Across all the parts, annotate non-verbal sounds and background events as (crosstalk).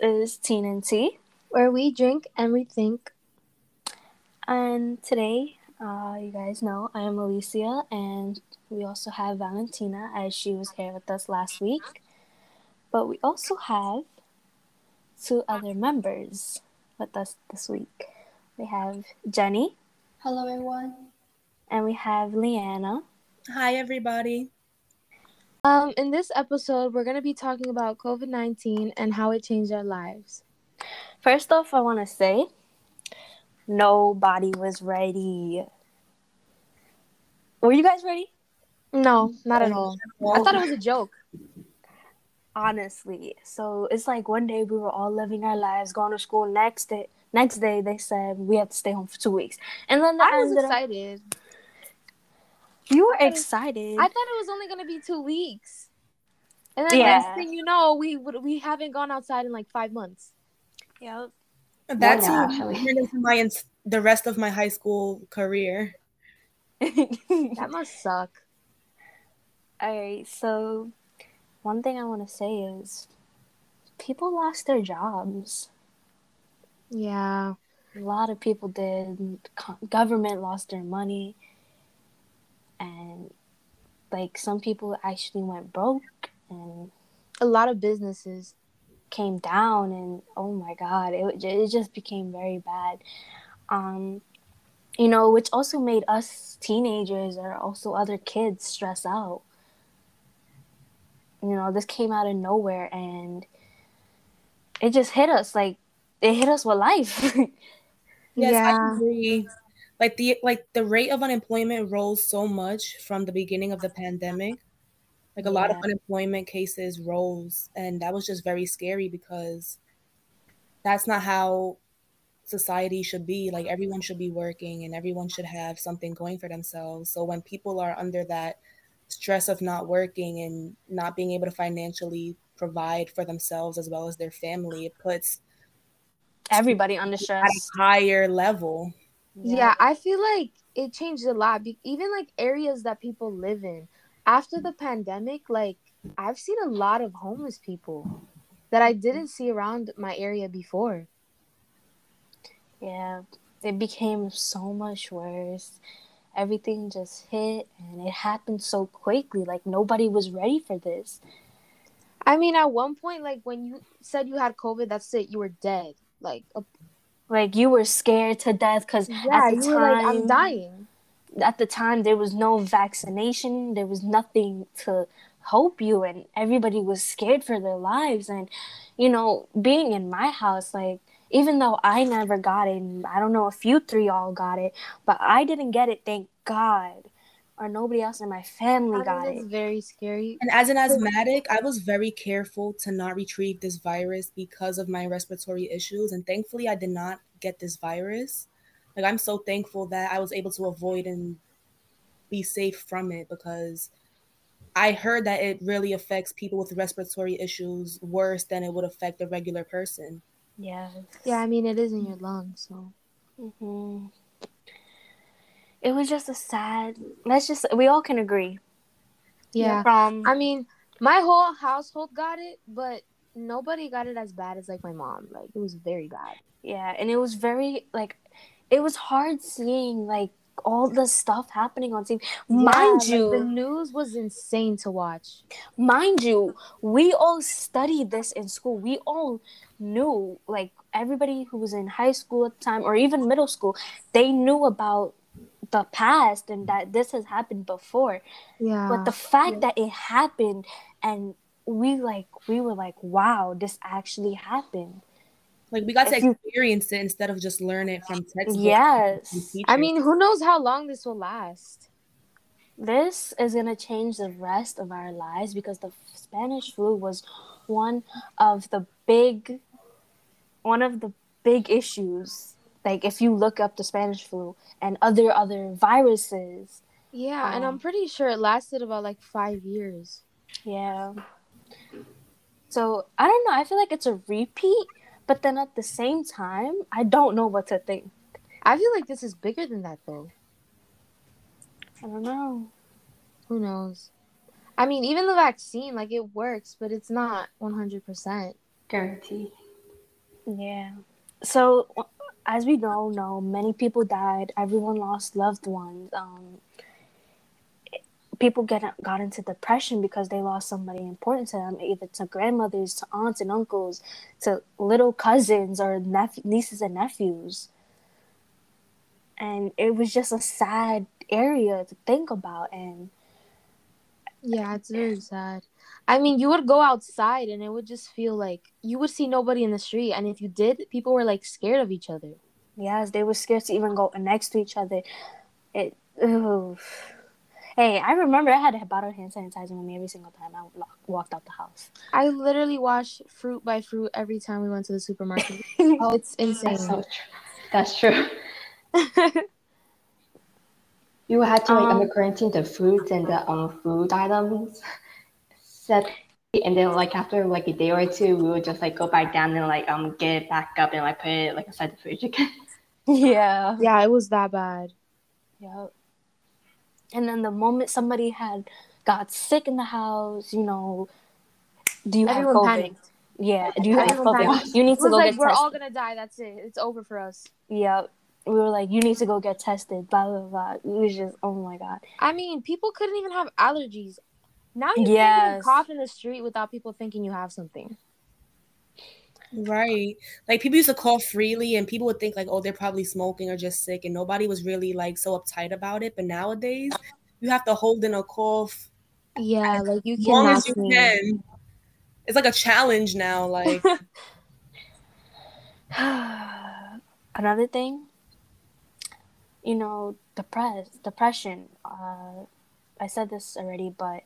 is Teen and Tea, where we drink and we think. And today, uh, you guys know I am Alicia, and we also have Valentina, as she was here with us last week. But we also have two other members with us this week. We have Jenny. Hello, everyone. And we have Leanna. Hi, everybody. Um, in this episode, we're going to be talking about COVID 19 and how it changed our lives. First off, I want to say nobody was ready. Were you guys ready? No, not at all. I thought it was a joke. Honestly. So it's like one day we were all living our lives, going to school. Next day, next day they said we have to stay home for two weeks. And then I was excited. Up, you were excited. I thought it was only gonna be two weeks. And then yeah. next thing you know, we we haven't gone outside in like five months. Yep. That's well, into my the rest of my high school career. (laughs) that must suck. All right, so one thing I want to say is people lost their jobs. Yeah, a lot of people did. Government lost their money and like some people actually went broke and a lot of businesses came down and oh my god it, it just became very bad. Um you know which also made us teenagers or also other kids stress out. You know this came out of nowhere and it just hit us like it hit us with life. (laughs) Yes yeah. i agree like the like the rate of unemployment rose so much from the beginning of the pandemic. Like a yeah. lot of unemployment cases rose and that was just very scary because that's not how society should be. Like everyone should be working and everyone should have something going for themselves. So when people are under that stress of not working and not being able to financially provide for themselves as well as their family it puts everybody under stress at a higher level yeah. yeah, I feel like it changed a lot. Even like areas that people live in after the pandemic, like I've seen a lot of homeless people that I didn't see around my area before. Yeah, it became so much worse. Everything just hit and it happened so quickly. Like nobody was ready for this. I mean, at one point, like when you said you had COVID, that's it, you were dead. Like a like you were scared to death because yeah, at the time like, I'm dying. At the time, there was no vaccination. There was nothing to help you, and everybody was scared for their lives. And you know, being in my house, like even though I never got it, I don't know if you three all got it, but I didn't get it. Thank God or nobody else in my family I got it. Very scary. And as an asthmatic, I was very careful to not retrieve this virus because of my respiratory issues. And thankfully, I did not get this virus. Like I'm so thankful that I was able to avoid and be safe from it because I heard that it really affects people with respiratory issues worse than it would affect a regular person. Yeah. Yeah, I mean it is in your lungs, so. Mm-hmm it was just a sad. Let's just we all can agree. Yeah. From I mean, my whole household got it, but nobody got it as bad as like my mom. Like it was very bad. Yeah, and it was very like it was hard seeing like all the stuff happening on TV. Mind yeah, you, like, the news was insane to watch. Mind you, we all studied this in school. We all knew, like everybody who was in high school at the time or even middle school, they knew about the past and that this has happened before. Yeah. But the fact yeah. that it happened and we like we were like, wow, this actually happened. Like we got if to experience you, it instead of just learn it from textbooks. Yes. I mean, who knows how long this will last? This is gonna change the rest of our lives because the Spanish flu was one of the big one of the big issues like if you look up the Spanish flu and other other viruses. Yeah, um, and I'm um, pretty sure it lasted about like five years. Yeah. So I don't know. I feel like it's a repeat, but then at the same time, I don't know what to think. I feel like this is bigger than that though. I don't know. Who knows? I mean, even the vaccine, like it works, but it's not 100% guaranteed. Yeah. So, as we all know, no, many people died. Everyone lost loved ones. Um, people get got into depression because they lost somebody important to them, either to grandmothers, to aunts and uncles, to little cousins or nep- nieces and nephews. And it was just a sad area to think about, and yeah, it's very sad. I mean, you would go outside and it would just feel like you would see nobody in the street, and if you did, people were like scared of each other. Yes, they were scared to even go next to each other. It. Hey, I remember I had a bottle of hand sanitizer with me every single time I walked out the house. I literally washed fruit by fruit every time we went to the supermarket. (laughs) oh, it's insane. That's, so That's true. (laughs) you had to like um, under quarantine the fruits and the um food items set and then like after like a day or two we would just like go back down and like um get it back up and like put it like inside the fridge again. (laughs) Yeah. Yeah, it was that bad. Yep. And then the moment somebody had got sick in the house, you know, do you Everyone have COVID? Panicked. Yeah. Do you have COVID? Panicked. You need to go like, get we're tested. all gonna die. That's it. It's over for us. Yeah. We were like, you need to go get tested. Blah blah blah. It was just, oh my god. I mean, people couldn't even have allergies. Now you yes. can't even cough in the street without people thinking you have something. Right. Like people used to cough freely and people would think like, oh, they're probably smoking or just sick, and nobody was really like so uptight about it. But nowadays you have to hold in a cough. Yeah, like you can. As long as you me. can. It's like a challenge now. Like (laughs) (sighs) another thing, you know, depress depression. Uh, I said this already, but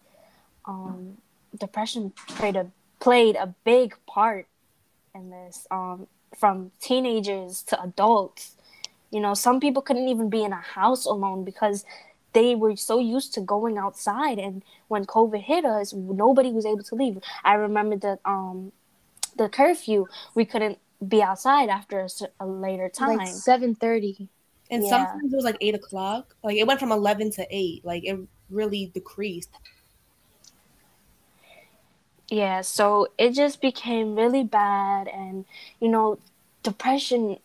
um, depression played a played a big part in this. Um, from teenagers to adults, you know, some people couldn't even be in a house alone because they were so used to going outside. And when covid hit us nobody was able to leave. I remember that um the curfew we couldn't be outside after a, a later time. like 7.30 and yeah. sometimes it was like 8 o'clock. Like it went from 11 to 8 like it really decreased yeah so it just became really bad and you know depression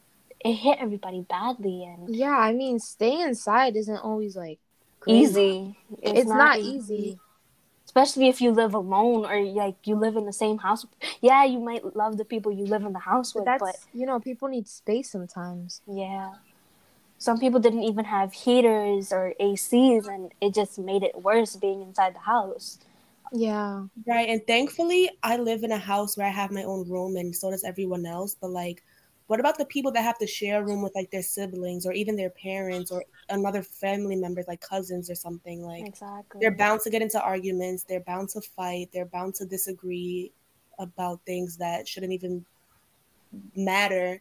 it hit everybody badly and yeah i mean staying inside isn't always like easy. It's, it's not, not easy. easy. Especially if you live alone or like you live in the same house. Yeah, you might love the people you live in the house with, but, but you know, people need space sometimes. Yeah. Some people didn't even have heaters or ACs and it just made it worse being inside the house. Yeah. Right. And thankfully I live in a house where I have my own room and so does everyone else. But like what about the people that have to share a room with like their siblings or even their parents or another family members like cousins or something like exactly they're bound to get into arguments they're bound to fight they're bound to disagree about things that shouldn't even matter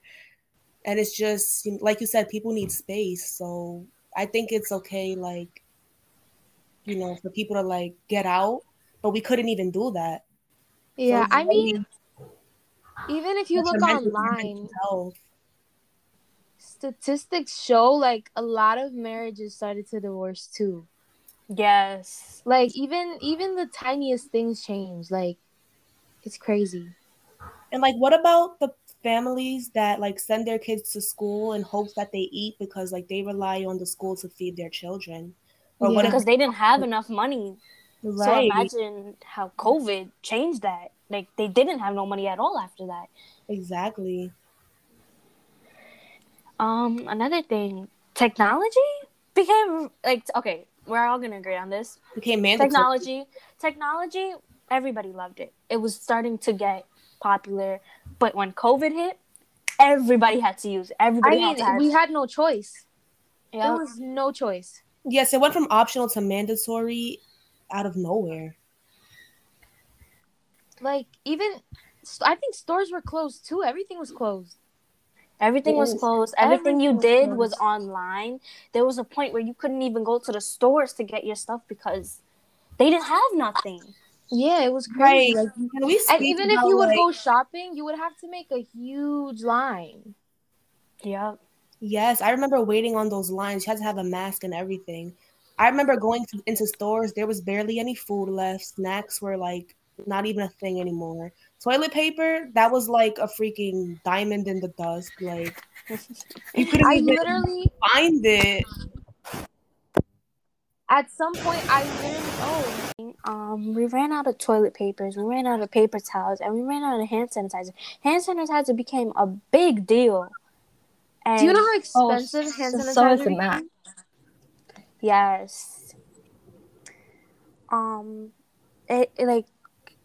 and it's just like you said people need space so i think it's okay like you know for people to like get out but we couldn't even do that yeah so i mean even if you look online, statistics show like a lot of marriages started to divorce too. Yes. Like even even the tiniest things change. Like it's crazy. And like what about the families that like send their kids to school in hopes that they eat because like they rely on the school to feed their children? Or yeah. what because they didn't have enough money. Right. So imagine how COVID changed that. Like they didn't have no money at all after that. Exactly. Um, another thing, technology became like okay, we're all gonna agree on this. Became mandatory. Technology, technology, everybody loved it. It was starting to get popular, but when COVID hit, everybody had to use. It. Everybody. I mean, had we had no choice. Yep. There was no choice. Yes, it went from optional to mandatory out of nowhere like even I think stores were closed too. Everything was closed. Everything was closed. Everything, Everything you did was, was online. There was a point where you couldn't even go to the stores to get your stuff because they didn't have nothing. Yeah, it was crazy. Right. Like, and even if you would like... go shopping, you would have to make a huge line. Yep. Yes, I remember waiting on those lines. You had to have a mask and everything. I remember going into stores. There was barely any food left. Snacks were like not even a thing anymore. toilet paper that was like a freaking diamond in the dust. Like you couldn't I even literally find it. at some point I literally oh Um, we ran out of toilet papers, we ran out of paper towels, and we ran out of hand sanitizer. Hand sanitizer became a big deal. And do you know how Oh, expensive hand so- sanitizer so is the became? mask. Yes. Um, it, it, like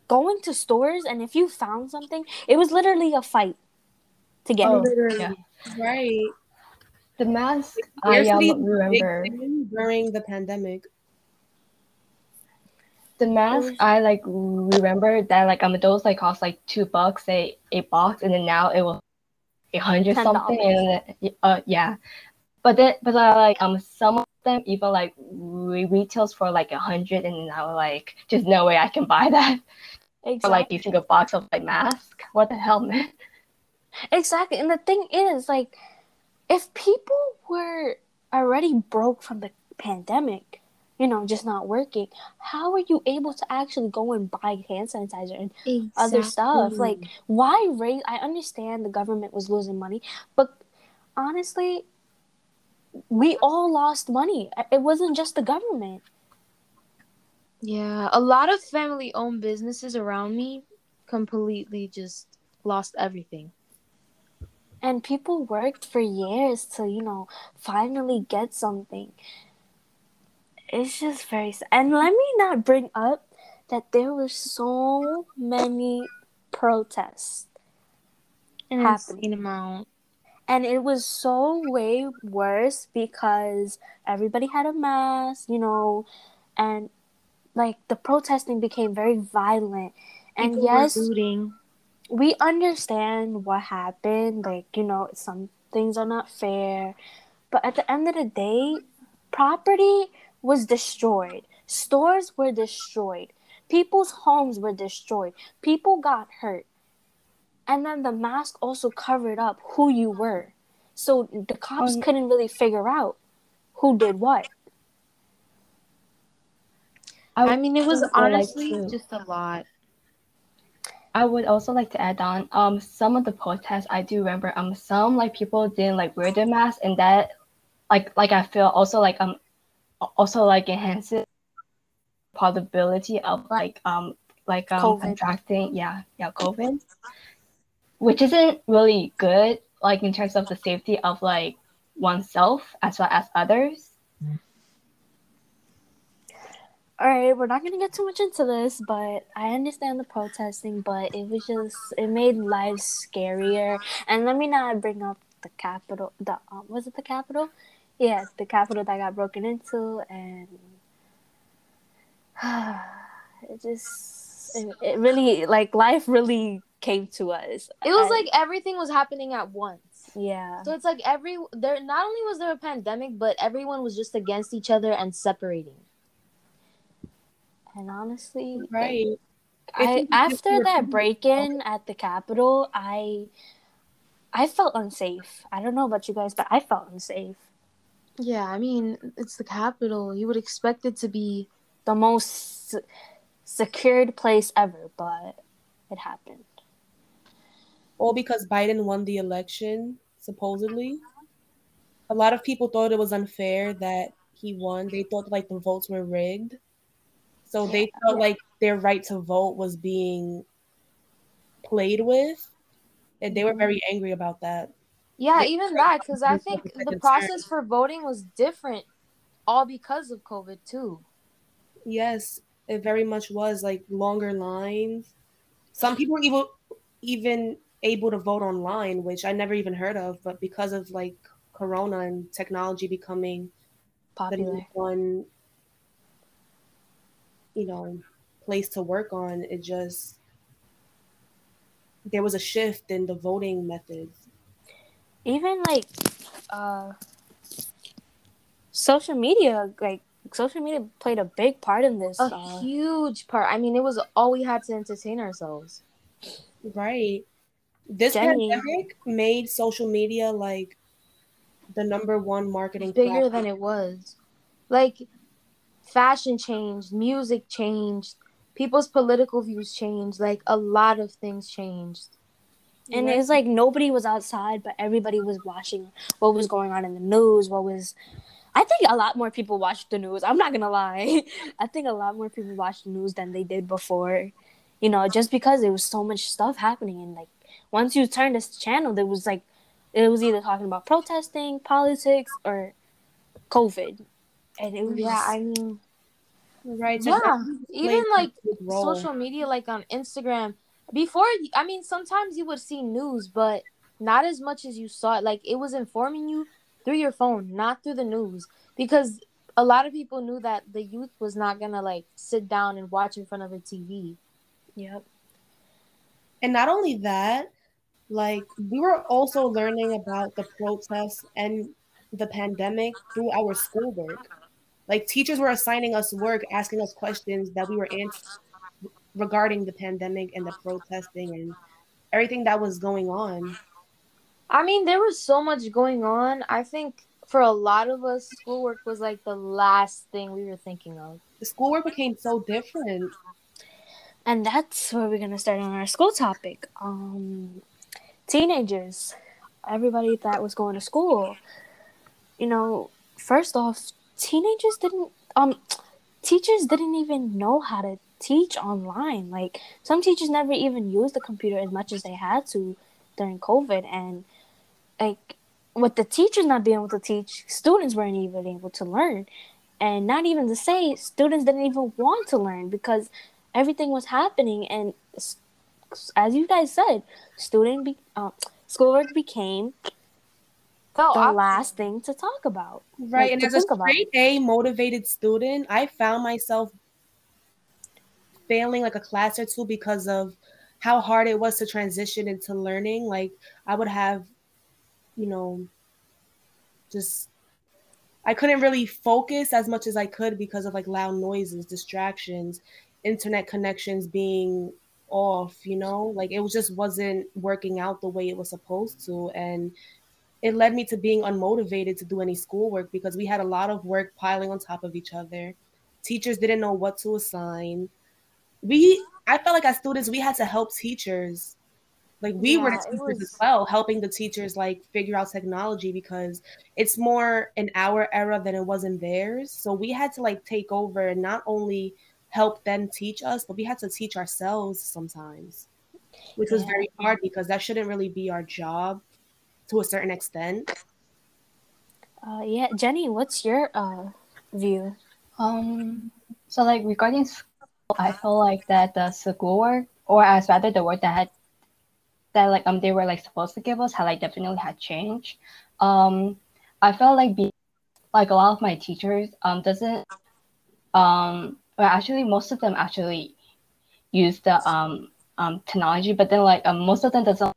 going to stores, and if you found something, it was literally a fight to get Oh, it. Literally. yeah. Right. The mask, I um, Scarcity was a big remember. during the pandemic. The mask, I like remember that like um those like cost like two bucks a a box, and then now it was a hundred something, and then, uh yeah, but then but uh, like um some of them even like re- retails for like a hundred, and now like just no way I can buy that (laughs) Exactly. for like a box of like mask. What the hell, man? Exactly. And the thing is, like, if people were already broke from the pandemic, you know, just not working, how are you able to actually go and buy hand sanitizer and other stuff? Like, why raise? I understand the government was losing money, but honestly, we all lost money. It wasn't just the government. Yeah, a lot of family owned businesses around me completely just lost everything. And people worked for years to, you know, finally get something. It's just very sad. And let me not bring up that there were so many protests. An Happening. amount. And it was so way worse because everybody had a mask, you know, and like the protesting became very violent. And People yes, looting. we understand what happened. Like, you know, some things are not fair. But at the end of the day, property was destroyed. Stores were destroyed. People's homes were destroyed. People got hurt. And then the mask also covered up who you were. So the cops Um, couldn't really figure out who did what. I mean, it was also like honestly just a lot. I would also like to add on um some of the protests I do remember um some like people didn't like wear their mask and that like like I feel also like um also like enhances possibility of like um like um COVID. contracting yeah yeah COVID which isn't really good like in terms of the safety of like oneself as well as others All right, we're not gonna get too much into this, but I understand the protesting, but it was just it made life scarier. And let me not bring up the Capitol. The um, was it the Capitol? Yeah, the Capitol that got broken into, and (sighs) it just it, it really like life really came to us. It was And- like everything was happening at once. yeah, So it's like every there not only was there a pandemic, but everyone was just against each other and separating. and honestly, Right. I I think it's just after that break in at the Capitol, I I felt unsafe. I don't know about you guys, but I felt unsafe. Yeah, I mean, it's the Capitol. You would expect it to be The most se- secured place ever, but it happened. All because Biden won the election, supposedly. A lot of people thought it was unfair that he won. They thought like the votes were rigged. So they felt like their right to vote was being played with. And they were very mm-hmm. angry about that. Yeah, They- even that because I think the process for voting was different, all because of COVID too. Yes, it very much was like longer lines. Some people were even even able to vote online, which I never even heard of, but because of like Corona and technology becoming Popular. one, you know, place to work on, it just there was a shift in the voting methods. Even like uh social media, like social media played a big part in this. A Uh, huge part. I mean, it was all we had to entertain ourselves. Right. This Jenny. pandemic made social media like the number one marketing Bigger platform. than it was. Like fashion changed, music changed, people's political views changed. Like a lot of things changed. And yeah. it's like nobody was outside, but everybody was watching what was going on in the news, what was I think a lot more people watch the news. I'm not gonna lie. (laughs) I think a lot more people watch the news than they did before. You know, just because there was so much stuff happening and like once you turn this channel, there was like it was either talking about protesting, politics, or COVID. And it was Yeah, I mean Right. So yeah. Even like social media, like on Instagram. Before I mean sometimes you would see news, but not as much as you saw it. Like it was informing you through your phone, not through the news, because a lot of people knew that the youth was not gonna like sit down and watch in front of a TV. Yep. And not only that, like we were also learning about the protests and the pandemic through our schoolwork. Like teachers were assigning us work, asking us questions that we were answering regarding the pandemic and the protesting and everything that was going on. I mean, there was so much going on. I think for a lot of us, schoolwork was like the last thing we were thinking of. The schoolwork became so different. And that's where we're gonna start on our school topic. Um, teenagers, everybody that was going to school. You know, first off, teenagers didn't um teachers didn't even know how to teach online. Like some teachers never even used the computer as much as they had to during COVID and like with the teachers not being able to teach, students weren't even able to learn. And not even to say students didn't even want to learn because everything was happening. And as you guys said, student be, uh, schoolwork became the last thing to talk about. Right. Like, and as a straight A motivated student, I found myself failing like a class or two because of how hard it was to transition into learning. Like I would have you know, just I couldn't really focus as much as I could because of like loud noises, distractions, internet connections being off, you know, like it was just wasn't working out the way it was supposed to. And it led me to being unmotivated to do any schoolwork because we had a lot of work piling on top of each other. Teachers didn't know what to assign. We, I felt like as students, we had to help teachers like we yeah, were the teachers was... as well, helping the teachers like figure out technology because it's more in our era than it was in theirs. So we had to like take over and not only help them teach us, but we had to teach ourselves sometimes, which was very hard because that shouldn't really be our job to a certain extent. Uh, yeah, Jenny, what's your uh, view? Um, so like regarding school, I feel like that the schoolwork, or as rather the work that had that like um they were like supposed to give us had like definitely had changed. Um, I felt like be like a lot of my teachers um doesn't um well actually most of them actually use the um um technology, but then like um most of them doesn't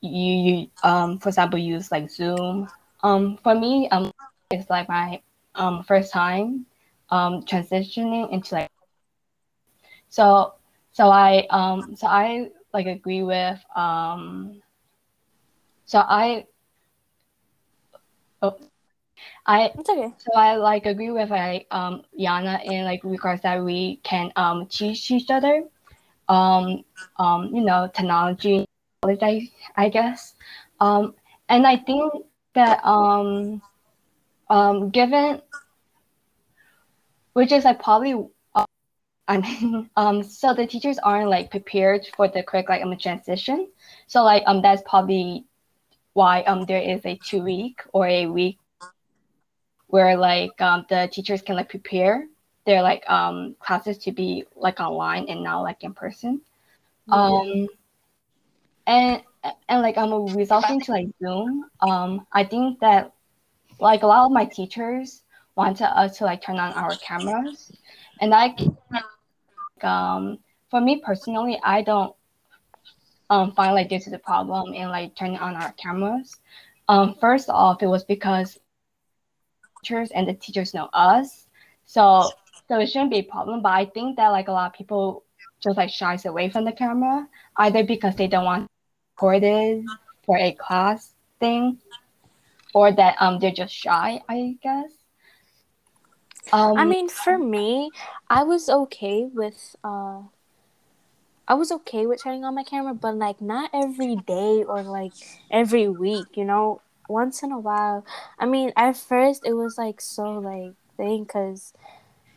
you you um for example use like Zoom. Um for me um it's like my um first time um transitioning into like so so I um so I like agree with um so I oh I it's okay. So I like agree with like um Yana in like regards that we can um teach each other um um you know technology I, I guess um and I think that um um given which is like probably I mean, (laughs) um, so the teachers aren't like prepared for the correct like um transition. So like um that's probably why um there is a two week or a week where like um the teachers can like prepare their like um classes to be like online and not like in person. Um and and like um resulting to like Zoom, um I think that like a lot of my teachers wanted us to like turn on our cameras and I um, for me personally, I don't um, find like this is a problem in like turning on our cameras. Um, first off, it was because teachers and the teachers know us, so so it shouldn't be a problem. But I think that like a lot of people just like shies away from the camera, either because they don't want recorded for a class thing, or that um they're just shy. I guess. Um, I mean, for me, I was okay with uh, I was okay with turning on my camera, but like not every day or like every week, you know. Once in a while. I mean, at first it was like so like thing because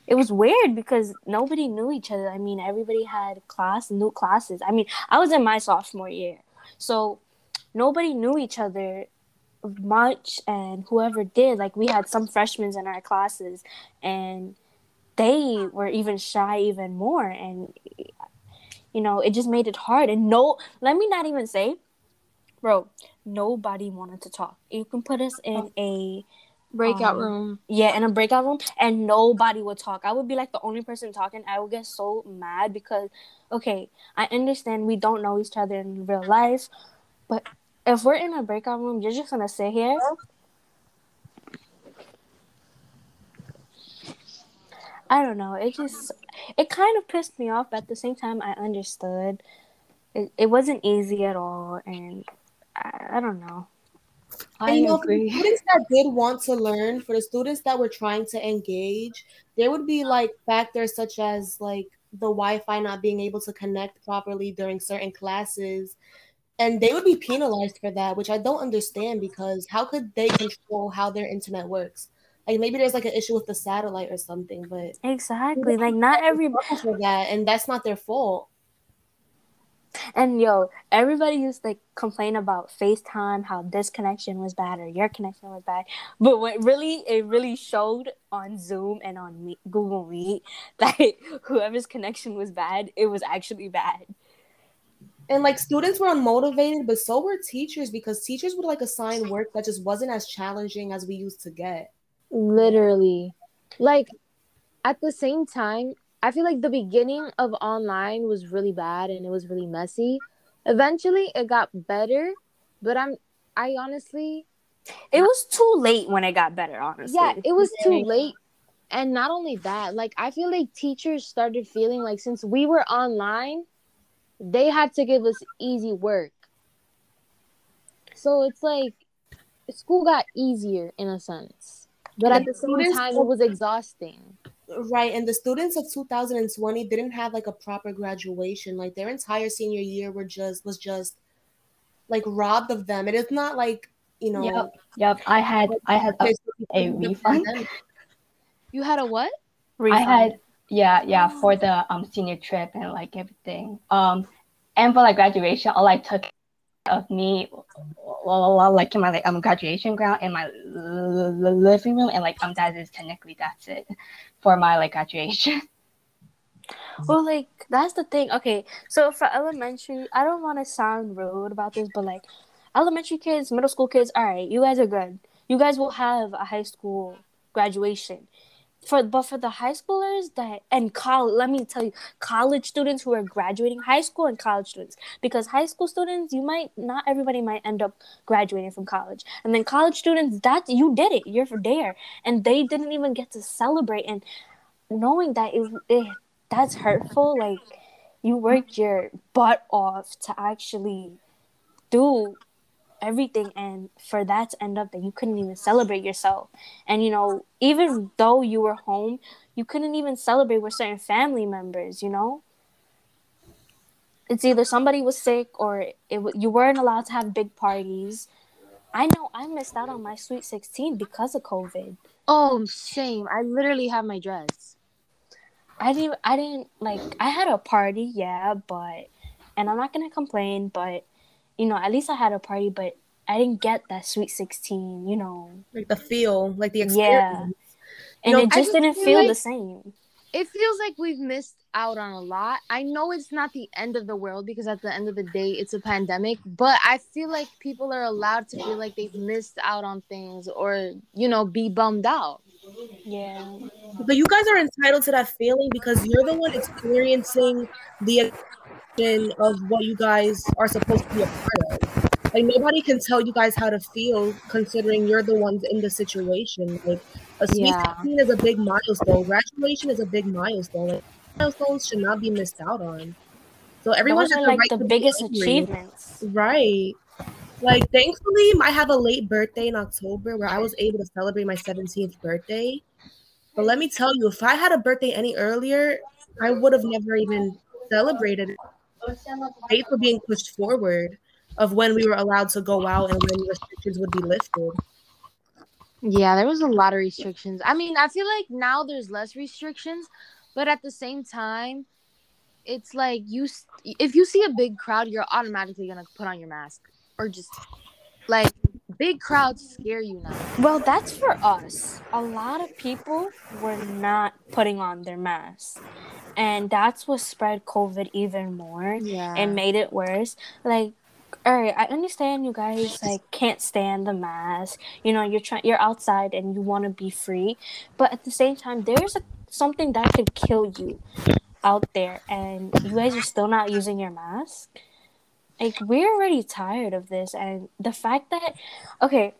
it was weird because nobody knew each other. I mean, everybody had class, new classes. I mean, I was in my sophomore year, so nobody knew each other much, and whoever did, like, we had some freshmen in our classes, and they were even shy even more, and you know, it just made it hard. And no, let me not even say, bro, nobody wanted to talk. You can put us in a breakout um, room. Yeah, in a breakout room, and nobody would talk. I would be like the only person talking. I would get so mad because, okay, I understand we don't know each other in real life, but if we're in a breakout room, you're just gonna sit here. I don't know. It just it kind of pissed me off, but at the same time, I understood. It, it wasn't easy at all, and I, I don't know. I and, you know, agree. For the students that did want to learn, for the students that were trying to engage, there would be like factors such as like the Wi-Fi not being able to connect properly during certain classes, and they would be penalized for that, which I don't understand because how could they control how their internet works? Like maybe there's like an issue with the satellite or something, but exactly like not (laughs) every for that, and that's not their fault. And yo, everybody used to like, complain about FaceTime, how this connection was bad or your connection was bad. But what really it really showed on Zoom and on Google Meet (laughs) that whoever's connection was bad, it was actually bad. And like students were unmotivated, but so were teachers because teachers would like assign work that just wasn't as challenging as we used to get. Literally. Like at the same time, I feel like the beginning of online was really bad and it was really messy. Eventually it got better, but I'm I honestly it was too late when it got better, honestly. Yeah, it was too late. And not only that, like I feel like teachers started feeling like since we were online, they had to give us easy work. So it's like school got easier in a sense. But at the same time it was exhausting right and the students of 2020 didn't have like a proper graduation like their entire senior year were just was just like robbed of them it is not like you know yep, yep. i had i had a, a (laughs) refund you had a what refund. i had yeah yeah for the um senior trip and like everything um and for like graduation all i took of me like in my like um graduation ground in my living room and like um that is technically that's it for my like graduation. (laughs) Well, like that's the thing. Okay, so for elementary, I don't want to sound rude about this, but like elementary kids, middle school kids, all right, you guys are good. You guys will have a high school graduation for but for the high schoolers that and college let me tell you college students who are graduating high school and college students because high school students you might not everybody might end up graduating from college. And then college students that you did it you're there. And they didn't even get to celebrate. And knowing that it, it that's hurtful like you worked your butt off to actually do everything and for that to end up that you couldn't even celebrate yourself. And you know even though you were home you couldn't even celebrate with certain family members you know? It's either somebody was sick or it you weren't allowed to have big parties. I know i missed out on my sweet 16 because of covid. Oh same. I literally have my dress. I didn't i didn't like i had a party yeah but and i'm not gonna complain but you know, at least I had a party, but I didn't get that sweet 16, you know. Like the feel, like the experience. Yeah. And it just didn't feel like, the same. It feels like we've missed out on a lot. I know it's not the end of the world because at the end of the day, it's a pandemic, but I feel like people are allowed to feel like they've missed out on things or, you know, be bummed out. Yeah. But you guys are entitled to that feeling because you're the one experiencing the of what you guys are supposed to be a part of. Like nobody can tell you guys how to feel considering you're the ones in the situation. Like a sweet yeah. 16 is a big milestone. Graduation is a big milestone. Like, milestones should not be missed out on. So everyone has like right the biggest achievements. Right. Like thankfully I have a late birthday in October where I was able to celebrate my 17th birthday. But let me tell you, if I had a birthday any earlier, I would have never even celebrated. Dates were being pushed forward of when we were allowed to go out and when restrictions would be lifted. Yeah, there was a lot of restrictions. I mean, I feel like now there's less restrictions, but at the same time, it's like you if you see a big crowd, you're automatically going to put on your mask or just like big crowds scare you now. Well, that's for us. A lot of people were not putting on their masks. And that's what spread COVID even more Yeah. and made it worse. Like, all right, I understand you guys like can't stand the mask. You know, you're trying, you're outside and you want to be free, but at the same time, there's a, something that could kill you out there, and you guys are still not using your mask. Like, we're already tired of this, and the fact that, okay,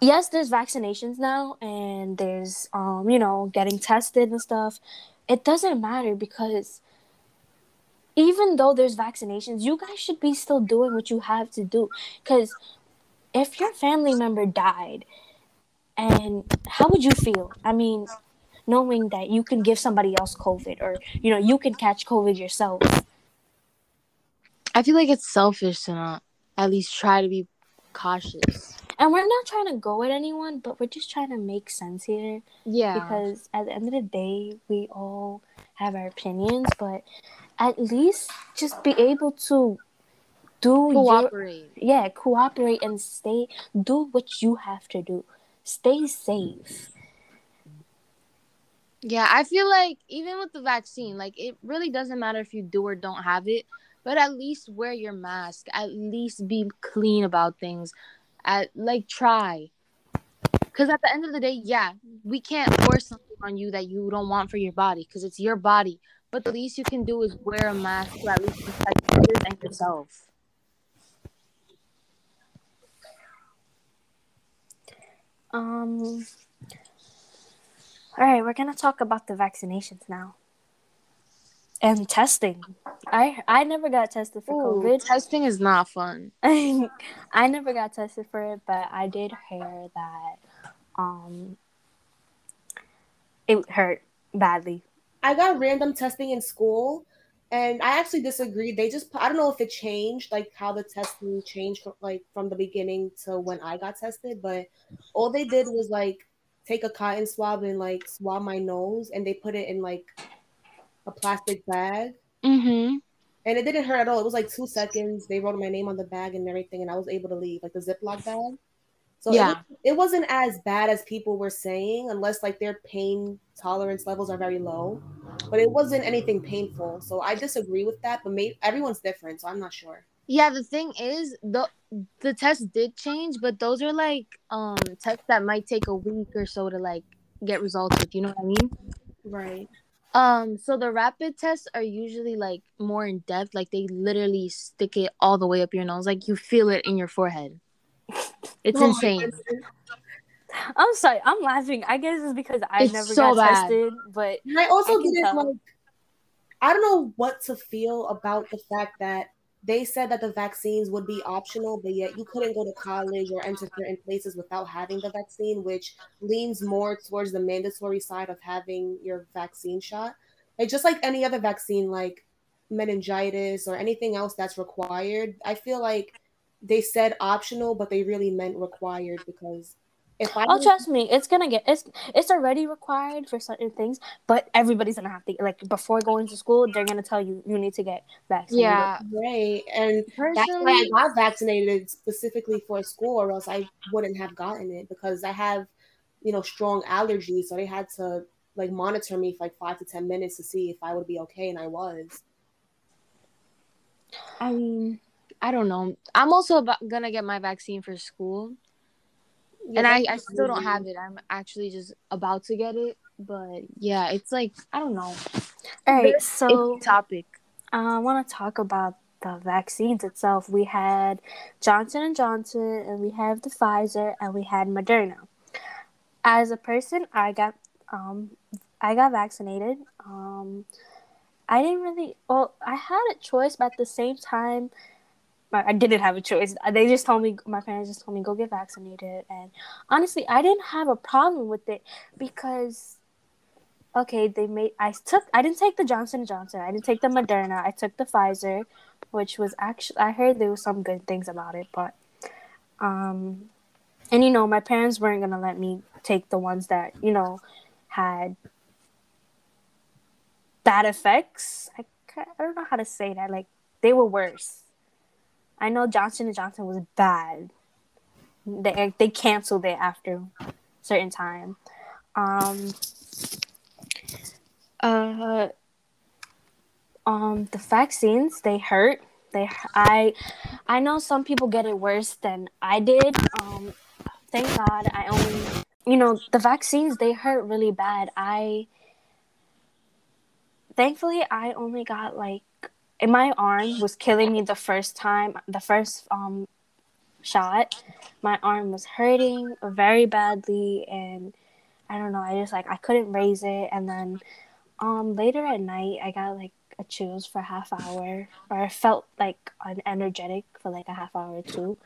yes, there's vaccinations now, and there's um, you know, getting tested and stuff. It doesn't matter because even though there's vaccinations, you guys should be still doing what you have to do. Because if your family member died, and how would you feel? I mean, knowing that you can give somebody else COVID, or you know, you can catch COVID yourself. I feel like it's selfish to not at least try to be cautious. And we're not trying to go at anyone, but we're just trying to make sense here. Yeah. Because at the end of the day, we all have our opinions, but at least just be able to do your cooperate. yeah cooperate and stay do what you have to do stay safe Yeah, I feel like even with the vaccine, like it really doesn't matter if you do or don't have it, but at least wear your mask. At least be clean about things. At like try. Cuz at the end of the day, yeah, we can't force something on you that you don't want for your body cuz it's your body. But the least you can do is wear a mask to at least protect others and yourself. um all right we're gonna talk about the vaccinations now and testing i i never got tested for Ooh, covid testing is not fun. (laughs) I never got tested for it, but I did hear that um it hurt badly. I got random testing in school, and I actually disagreed. They just I don't know if it changed, like how the testing changed from like from the beginning to when I got tested, but all they did was like take a cotton swab and like swab my nose, and they put it in like a plastic bag, Mhm. and it didn't hurt at all. It was like two seconds. They wrote my name on the bag and everything, and I was able to leave, like the Ziploc bag. So Yeah. was, it wasn't as bad as people were saying, unless like their pain tolerance levels are very low. But it wasn't anything painful. So I disagree with that. But maybe everyone's different, so I'm not sure. Yeah, the thing is, the the test did change, but those are like um tests that might take a week or so to like get results. If you know what I mean. Right. Um, so the rapid tests are usually like more in depth. Like they literally stick it all the way up your nose, like you feel it in your forehead. It's (laughs) Oh insane. I'm sorry, I'm laughing. I guess it's because I It's never so got bad. tested, but And I also I can didn't tell. like. I don't know what to feel about the fact that they said that the vaccines would be optional, but yet you couldn't go to college or enter certain places without having the vaccine, which leans more towards the mandatory side of having your vaccine shot. Like just like any other vaccine, like meningitis or anything else that's required. I feel like they said optional, but they really meant required because if I oh trust me, it's gonna get it's it's already required for certain things, but everybody's gonna have to like before going to school, they're gonna tell you you need to get vaccinated. Yeah, right, and That's why I got vaccinated specifically for school, or else I wouldn't have gotten it because I have, you know, strong allergies. So they had to like monitor me for like five to ten minutes to see if I would be okay, and I was. I mean, I don't know. I'm also about, gonna get my vaccine for school, Yeah, and I, I still don't have it. I'm actually just about to get it, but yeah, it's like I don't know. All right, so topic. I want to talk about the vaccines itself. We had Johnson and Johnson, and we have the Pfizer, and we had Moderna. As a person, I got um, I got vaccinated. Um, I didn't really. Well, I had a choice, but at the same time, I didn't have a choice. They just told me my parents just told me go get vaccinated, and honestly, I didn't have a problem with it because okay, they made I took I didn't take the Johnson Johnson, I didn't take the Moderna, I took the Pfizer, which was actually I heard there was some good things about it, but um, and you know my parents weren't gonna let me take the ones that you know had bad effects. I I don't know how to say that. Like they were worse. I know Johnson and Johnson was bad. They they canceled it after a certain time. Um. Uh. Um. The vaccines they hurt. They I I know some people get it worse than I did. Um. Thank God I only you know the vaccines they hurt really bad. I thankfully I only got like in my arm was killing me the first time the first um shot. My arm was hurting very badly and i don't know i just like i couldn't raise it. And then um later at night i got like a chills for a half hour or i felt like an energetic for like a half hour or two.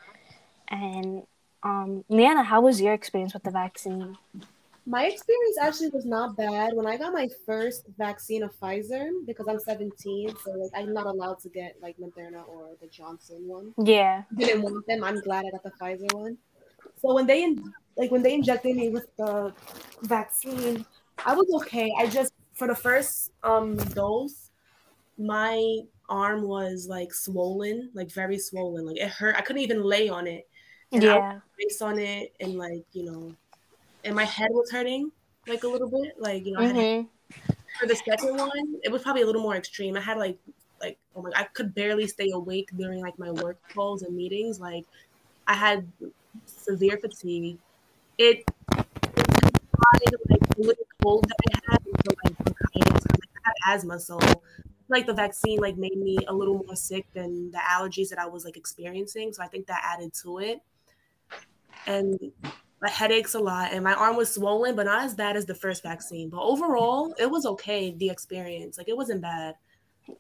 And um Leanna, how was your experience with the vaccine my experience actually was not bad when I got my first vaccine of Pfizer because I'm 17, so like I'm not allowed to get like Moderna or the Johnson one. Yeah, didn't want them. I'm glad I got the Pfizer one. So when they in, like when they injected me with the vaccine, I was okay. I just for the first um dose, my arm was like swollen, like very swollen. Like it hurt. I couldn't even lay on it. And yeah, based on it and like you know and my head was hurting like a little bit. Like you know, mm-hmm. for the second one, it was probably a little more extreme. I had like like oh my, I could barely stay awake during like my work calls and meetings. Like I had severe fatigue. It, it like a little cold that I had, so, like, I had asthma, so like the vaccine like made me a little more sick than the allergies that I was like experiencing. So I think that added to it. And my headaches a lot and my arm was swollen but not as bad as the first vaccine. But overall it was okay the experience. Like it wasn't bad.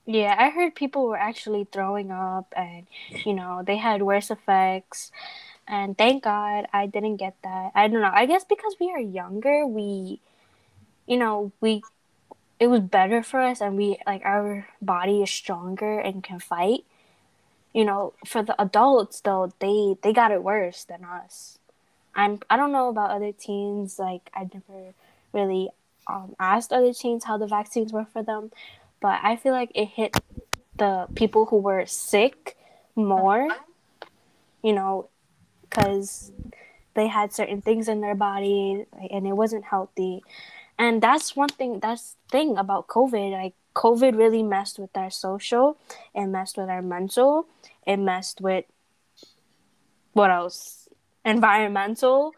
Yeah i heard people were actually throwing up and you know they had worse effects. And thank god i didn't get that. I don't know. I guess because we are younger we you know we it was better for us and we like our body is stronger and can fight. You know for the adults though they they got it worse than us I'm I don't know about other teens. Like I never really um, asked other teens how the vaccines were for them, but I feel like it hit the people who were sick more. You know, because they had certain things in their body and it wasn't healthy. And that's one thing. That's thing about COVID. Like COVID really messed with our social. It messed with our mental. It messed with what else? Environmental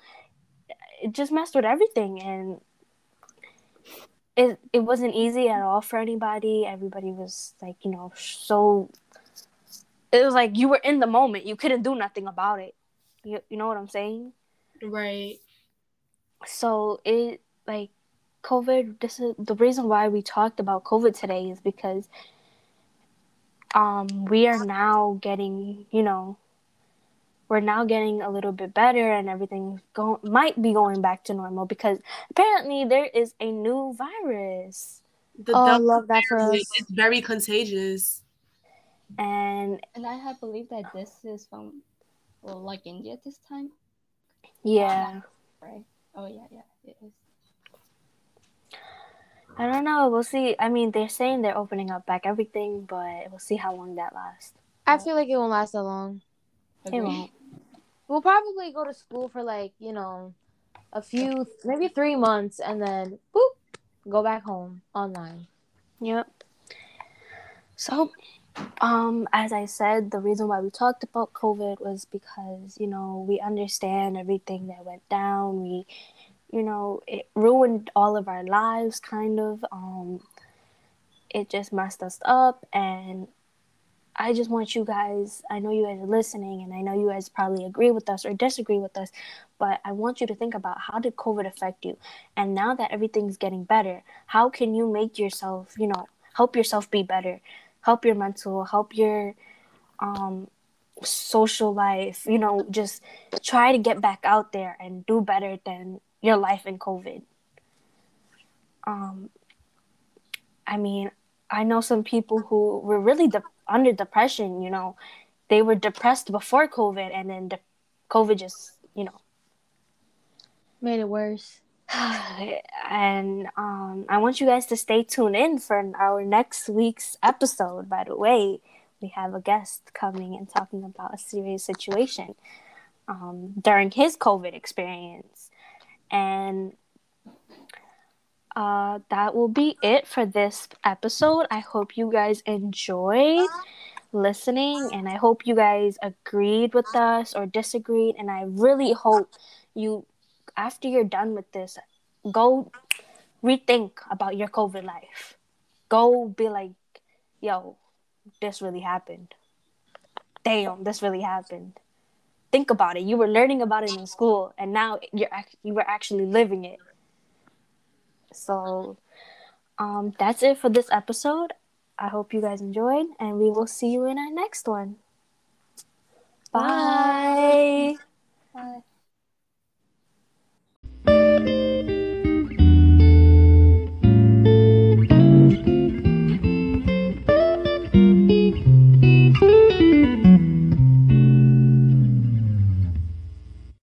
it just messed with everything. And it it wasn't easy at all for anybody. Everybody was like you know so it was like you were in the moment. You couldn't do nothing about it. You, you know what i'm saying? Right. So it like covid this is the reason why we talked about covid today is because um we are now getting you know we're now getting a little bit better and everything go- might be going back to normal because apparently there is a new virus. The oh, I love that for us. It's very contagious. And and I have believed that this is from well like India this time. Yeah. right. Oh yeah, yeah, it is. I don't know. We'll see. I mean, they're saying they're opening up back everything, but we'll see how long that lasts. I feel like it won't last that long. It won't. We'll probably go to school for like, you know, a few, maybe three months and then boop, go back home online. Yep. So, um, as I said, the reason why we talked about COVID was because, you know, we understand everything that went down. We, you know, it ruined all of our lives, kind of. Um, it just messed us up. And I just want you guys, I know you guys are listening and I know you guys probably agree with us or disagree with us, but I want you to think about how did COVID affect you? And now that everything's getting better, how can you make yourself, you know, help yourself be better? Help your mental, help your um social life, you know, just try to get back out there and do better than your life in COVID. Um, I mean, I know some people who were really de- under depression, you know, they were depressed before COVID and then de- COVID just, you know, made it worse. (sighs) and um, I want you guys to stay tuned in for our next week's episode. By the way, we have a guest coming and talking about a serious situation um, during his COVID experience. And uh, that will be it for this episode. I hope you guys enjoyed listening and I hope you guys agreed with us or disagreed. And I really hope you, after you're done with this, go rethink about your COVID life. Go be like, yo, this really happened. Damn, this really happened. Think about it. You were learning about it in school, and now you're you were actually living it. So um, that's it for this episode. I hope you guys enjoyed, and we will see you in our next one. Bye. Bye. Bye.